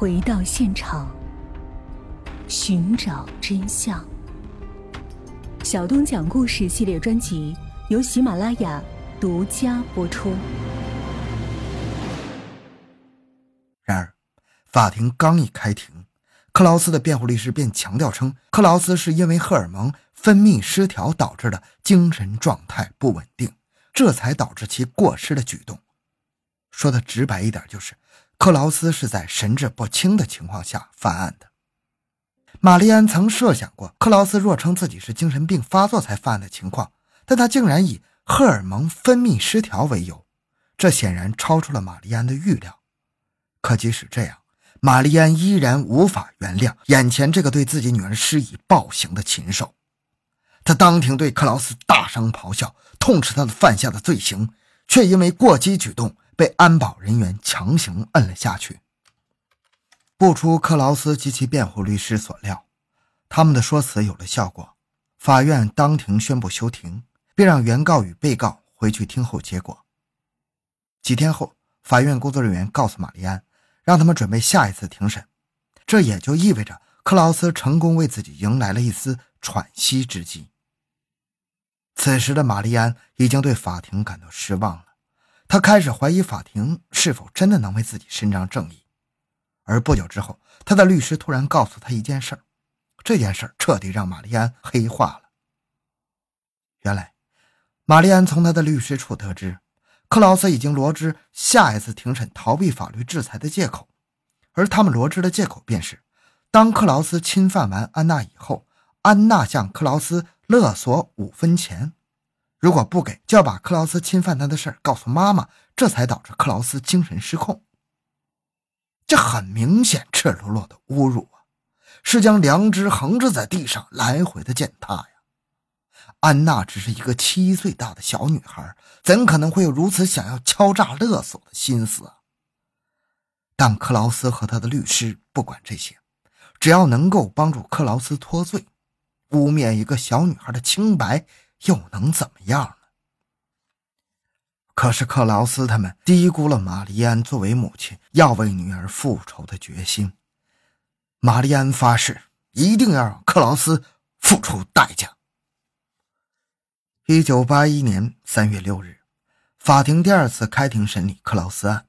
回到现场，寻找真相。小东讲故事系列专辑由喜马拉雅独家播出。然而，法庭刚一开庭，克劳斯的辩护律师便强调称，克劳斯是因为荷尔蒙分泌失调导致的精神状态不稳定，这才导致其过失的举动。说的直白一点，就是克劳斯是在神志不清的情况下犯案的。玛丽安曾设想过，克劳斯若称自己是精神病发作才犯案的情况，但他竟然以荷尔蒙分泌失调为由，这显然超出了玛丽安的预料。可即使这样，玛丽安依然无法原谅眼前这个对自己女儿施以暴行的禽兽。他当庭对克劳斯大声咆哮，痛斥他的犯下的罪行，却因为过激举动。被安保人员强行摁了下去。不出克劳斯及其辩护律师所料，他们的说辞有了效果。法院当庭宣布休庭，并让原告与被告回去听候结果。几天后，法院工作人员告诉玛丽安，让他们准备下一次庭审。这也就意味着克劳斯成功为自己迎来了一丝喘息之机。此时的玛丽安已经对法庭感到失望了。他开始怀疑法庭是否真的能为自己伸张正义，而不久之后，他的律师突然告诉他一件事儿，这件事儿彻底让玛丽安黑化了。原来，玛丽安从他的律师处得知，克劳斯已经罗织下一次庭审逃避法律制裁的借口，而他们罗织的借口便是，当克劳斯侵犯完安娜以后，安娜向克劳斯勒索五分钱。如果不给，就要把克劳斯侵犯他的事告诉妈妈，这才导致克劳斯精神失控。这很明显，赤裸裸的侮辱啊！是将良知横置在地上，来回的践踏呀！安娜只是一个七岁大的小女孩，怎可能会有如此想要敲诈勒索的心思啊？但克劳斯和他的律师不管这些，只要能够帮助克劳斯脱罪，污蔑一个小女孩的清白。又能怎么样呢？可是克劳斯他们低估了玛丽安作为母亲要为女儿复仇的决心。玛丽安发誓一定要让克劳斯付出代价。一九八一年三月六日，法庭第二次开庭审理克劳斯案。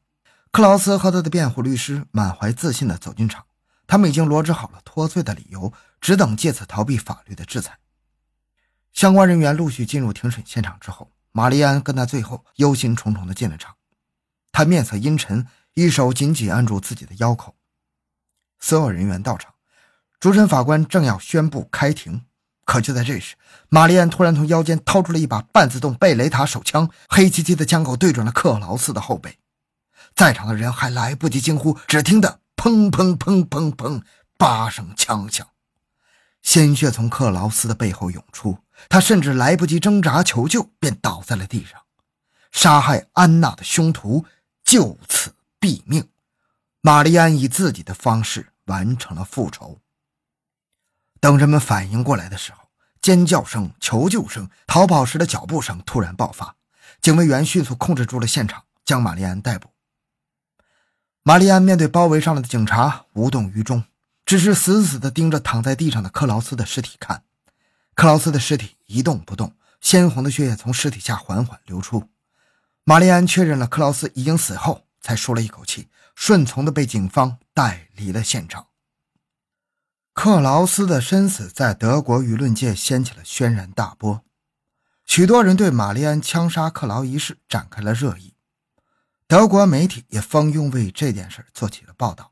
克劳斯和他的辩护律师满怀自信地走进场，他们已经罗织好了脱罪的理由，只等借此逃避法律的制裁。相关人员陆续进入庭审现场之后，玛丽安跟在最后，忧心忡忡地进了场。她面色阴沉，一手紧紧按住自己的腰口。所有人员到场，主审法官正要宣布开庭，可就在这时，玛丽安突然从腰间掏出了一把半自动贝雷塔手枪，黑漆漆的枪口对准了克劳斯的后背。在场的人还来不及惊呼，只听得砰砰砰砰砰八声枪响，鲜血从克劳斯的背后涌出。他甚至来不及挣扎求救，便倒在了地上。杀害安娜的凶徒就此毙命。玛丽安以自己的方式完成了复仇。等人们反应过来的时候，尖叫声、求救声、逃跑时的脚步声突然爆发。警卫员迅速控制住了现场，将玛丽安逮捕。玛丽安面对包围上来的警察，无动于衷，只是死死地盯着躺在地上的克劳斯的尸体看。克劳斯的尸体一动不动，鲜红的血液从尸体下缓缓流出。玛丽安确认了克劳斯已经死后，才舒了一口气，顺从的被警方带离了现场。克劳斯的身死在德国舆论界掀起了轩然大波，许多人对玛丽安枪杀克劳一事展开了热议，德国媒体也蜂拥为这件事做起了报道。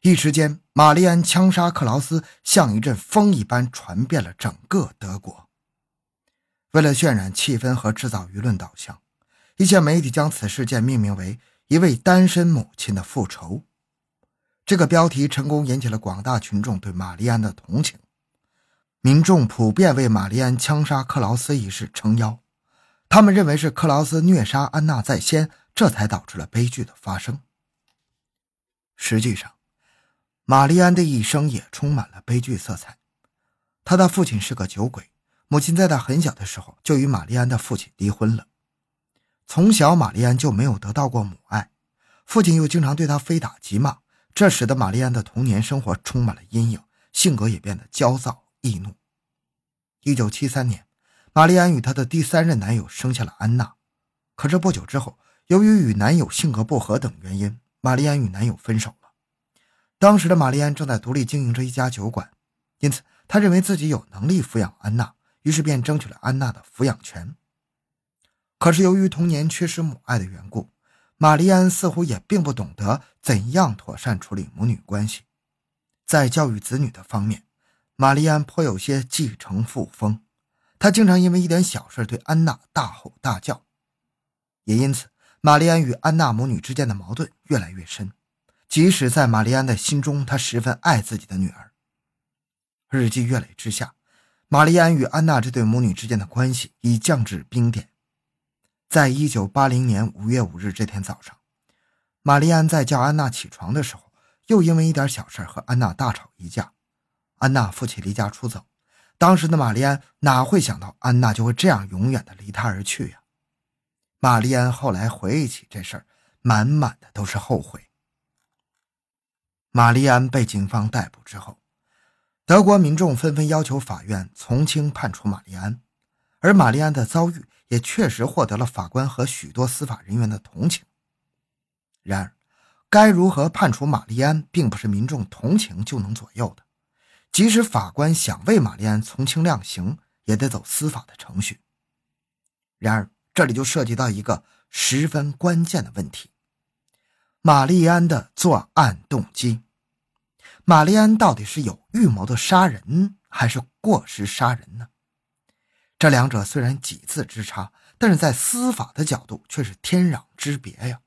一时间，玛丽安枪杀克劳斯像一阵风一般传遍了整个德国。为了渲染气氛和制造舆论导向，一些媒体将此事件命名为“一位单身母亲的复仇”。这个标题成功引起了广大群众对玛丽安的同情，民众普遍为玛丽安枪杀克劳斯一事撑腰。他们认为是克劳斯虐杀安娜在先，这才导致了悲剧的发生。实际上，玛丽安的一生也充满了悲剧色彩。她的父亲是个酒鬼，母亲在她很小的时候就与玛丽安的父亲离婚了。从小，玛丽安就没有得到过母爱，父亲又经常对她非打即骂，这使得玛丽安的童年生活充满了阴影，性格也变得焦躁易怒。一九七三年，玛丽安与她的第三任男友生下了安娜。可是不久之后，由于与男友性格不合等原因，玛丽安与男友分手了。当时的玛丽安正在独立经营着一家酒馆，因此她认为自己有能力抚养安娜，于是便争取了安娜的抚养权。可是由于童年缺失母爱的缘故，玛丽安似乎也并不懂得怎样妥善处理母女关系。在教育子女的方面，玛丽安颇有些继承父风，她经常因为一点小事对安娜大吼大叫，也因此，玛丽安与安娜母女之间的矛盾越来越深。即使在玛丽安的心中，她十分爱自己的女儿。日积月累之下，玛丽安与安娜这对母女之间的关系已降至冰点。在一九八零年五月五日这天早上，玛丽安在叫安娜起床的时候，又因为一点小事和安娜大吵一架。安娜负气离家出走，当时的玛丽安哪会想到安娜就会这样永远的离她而去呀？玛丽安后来回忆起这事儿，满满的都是后悔。玛丽安被警方逮捕之后，德国民众纷纷要求法院从轻判处玛丽安，而玛丽安的遭遇也确实获得了法官和许多司法人员的同情。然而，该如何判处玛丽安，并不是民众同情就能左右的。即使法官想为玛丽安从轻量刑，也得走司法的程序。然而，这里就涉及到一个十分关键的问题：玛丽安的作案动机。玛丽安到底是有预谋的杀人，还是过失杀人呢？这两者虽然几字之差，但是在司法的角度却是天壤之别呀。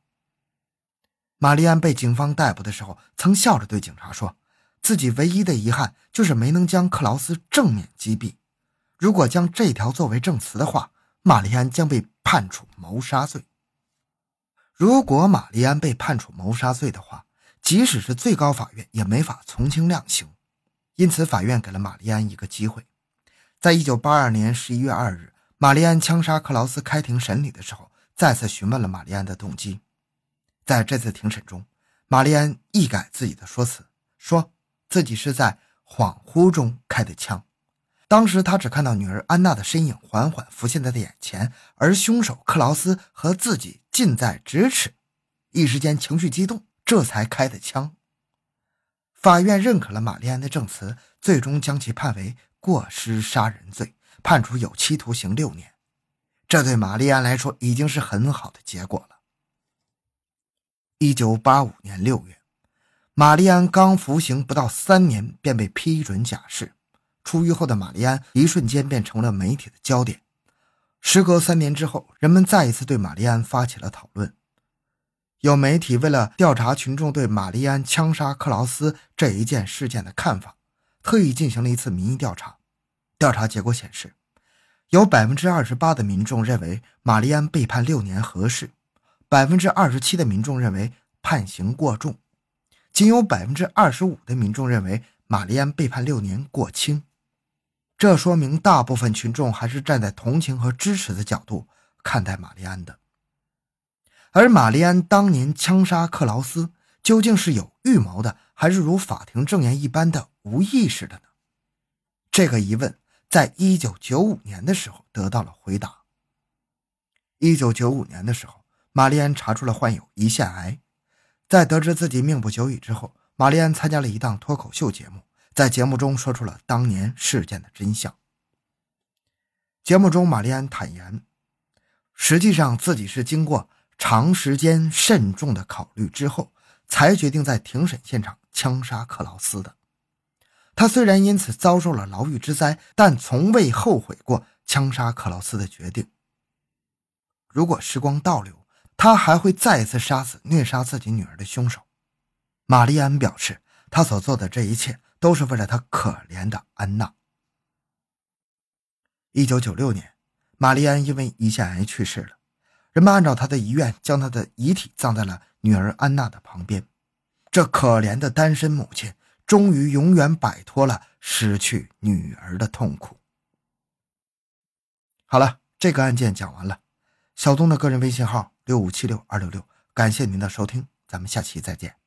玛丽安被警方逮捕的时候，曾笑着对警察说。自己唯一的遗憾就是没能将克劳斯正面击毙。如果将这条作为证词的话，玛丽安将被判处谋杀罪。如果玛丽安被判处谋杀罪的话，即使是最高法院也没法从轻量刑。因此，法院给了玛丽安一个机会。在一九八二年十一月二日，玛丽安枪杀克劳斯开庭审理的时候，再次询问了玛丽安的动机。在这次庭审中，玛丽安一改自己的说辞，说。自己是在恍惚中开的枪，当时他只看到女儿安娜的身影缓缓浮现在他眼前，而凶手克劳斯和自己近在咫尺，一时间情绪激动，这才开的枪。法院认可了玛丽安的证词，最终将其判为过失杀人罪，判处有期徒刑六年。这对玛丽安来说已经是很好的结果了。一九八五年六月。玛丽安刚服刑不到三年，便被批准假释。出狱后的玛丽安一瞬间便成了媒体的焦点。时隔三年之后，人们再一次对玛丽安发起了讨论。有媒体为了调查群众对玛丽安枪杀克劳斯这一件事件的看法，特意进行了一次民意调查。调查结果显示，有百分之二十八的民众认为玛丽安被判六年合适，百分之二十七的民众认为判刑过重。仅有百分之二十五的民众认为玛丽安被判六年过轻，这说明大部分群众还是站在同情和支持的角度看待玛丽安的。而玛丽安当年枪杀克劳斯，究竟是有预谋的，还是如法庭证言一般的无意识的呢？这个疑问在一九九五年的时候得到了回答。一九九五年的时候，玛丽安查出了患有胰腺癌。在得知自己命不久矣之后，玛丽安参加了一档脱口秀节目，在节目中说出了当年事件的真相。节目中，玛丽安坦言，实际上自己是经过长时间慎重的考虑之后，才决定在庭审现场枪杀克劳斯的。他虽然因此遭受了牢狱之灾，但从未后悔过枪杀克劳斯的决定。如果时光倒流，他还会再次杀死虐杀自己女儿的凶手。玛丽安表示，他所做的这一切都是为了他可怜的安娜。一九九六年，玛丽安因为胰腺癌去世了。人们按照他的遗愿，将他的遗体葬在了女儿安娜的旁边。这可怜的单身母亲，终于永远摆脱了失去女儿的痛苦。好了，这个案件讲完了。小东的个人微信号。六五七六二六六，感谢您的收听，咱们下期再见。